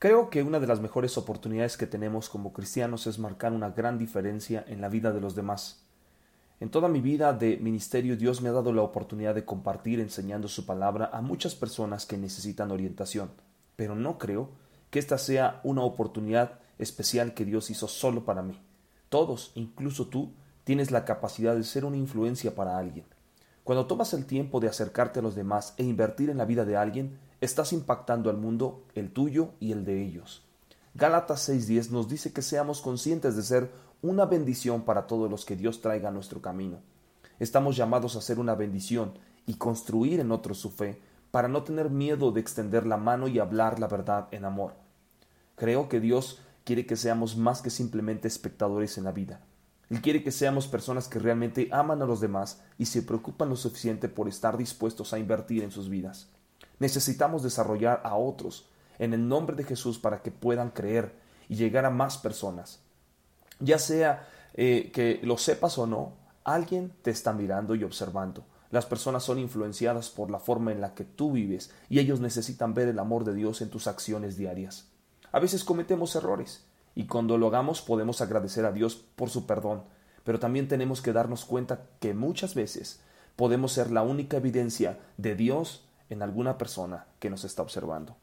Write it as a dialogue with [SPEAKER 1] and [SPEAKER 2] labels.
[SPEAKER 1] Creo que una de las mejores oportunidades que tenemos como cristianos es marcar una gran diferencia en la vida de los demás. En toda mi vida de ministerio Dios me ha dado la oportunidad de compartir enseñando su palabra a muchas personas que necesitan orientación, pero no creo que esta sea una oportunidad especial que Dios hizo solo para mí. Todos, incluso tú, tienes la capacidad de ser una influencia para alguien. Cuando tomas el tiempo de acercarte a los demás e invertir en la vida de alguien, estás impactando al mundo, el tuyo y el de ellos. Gálatas 6:10 nos dice que seamos conscientes de ser una bendición para todos los que Dios traiga a nuestro camino. Estamos llamados a ser una bendición y construir en otros su fe para no tener miedo de extender la mano y hablar la verdad en amor. Creo que Dios quiere que seamos más que simplemente espectadores en la vida. Él quiere que seamos personas que realmente aman a los demás y se preocupan lo suficiente por estar dispuestos a invertir en sus vidas. Necesitamos desarrollar a otros en el nombre de Jesús para que puedan creer y llegar a más personas. Ya sea eh, que lo sepas o no, alguien te está mirando y observando. Las personas son influenciadas por la forma en la que tú vives y ellos necesitan ver el amor de Dios en tus acciones diarias. A veces cometemos errores y cuando lo hagamos podemos agradecer a Dios por su perdón, pero también tenemos que darnos cuenta que muchas veces podemos ser la única evidencia de Dios en alguna persona que nos está observando.